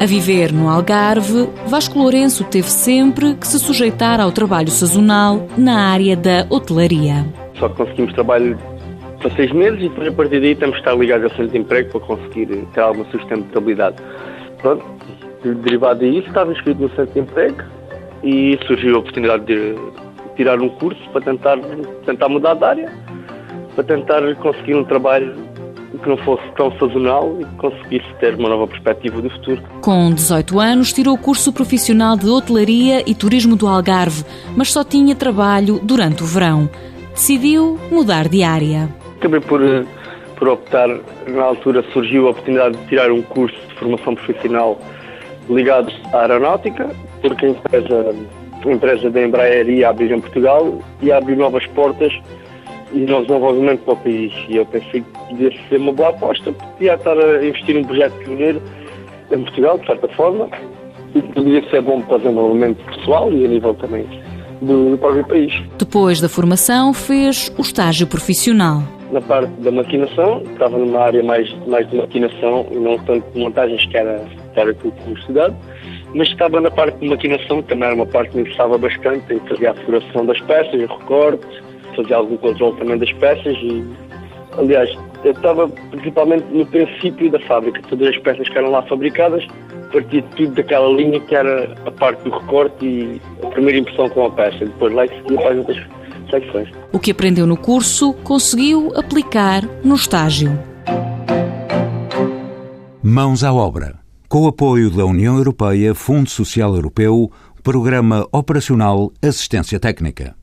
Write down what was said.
A viver no Algarve, Vasco Lourenço teve sempre que se sujeitar ao trabalho sazonal na área da hotelaria. Só conseguimos trabalho para seis meses e depois a partir daí temos que estar ligados ao centro de emprego para conseguir ter alguma sustentabilidade. Pronto, derivado disso, estava inscrito no centro de emprego e surgiu a oportunidade de tirar um curso para tentar, tentar mudar de área, para tentar conseguir um trabalho que não fosse tão sazonal e que conseguisse ter uma nova perspectiva do futuro. Com 18 anos, tirou o curso profissional de hotelaria e turismo do Algarve, mas só tinha trabalho durante o verão. Decidiu mudar de área. Acabei por, por optar, na altura surgiu a oportunidade de tirar um curso de formação profissional ligado à aeronáutica, porque a empresa, a empresa da Embraer ia abrir em Portugal e abrir novas portas e novos desenvolvimento para o país. E eu pensei que podia ser uma boa aposta, podia estar a investir num projeto pioneiro em Portugal, de certa forma, e poderia ser bom para o desenvolvimento pessoal e a nível também do, do próprio país. Depois da formação, fez o estágio profissional. Na parte da maquinação, estava numa área mais, mais de maquinação e não tanto de montagens, que era, que era tudo estudado, mas estava na parte de maquinação, também era uma parte que me interessava bastante, em fazer a furação das peças, o fazia algum controle também das peças e, aliás, eu estava principalmente no princípio da fábrica, todas as peças que eram lá fabricadas, partia tudo daquela linha que era a parte do recorte e a primeira impressão com a peça, depois lá seguia para as outras secções. O que aprendeu no curso conseguiu aplicar no estágio. Mãos à obra. Com o apoio da União Europeia, Fundo Social Europeu, Programa Operacional Assistência Técnica.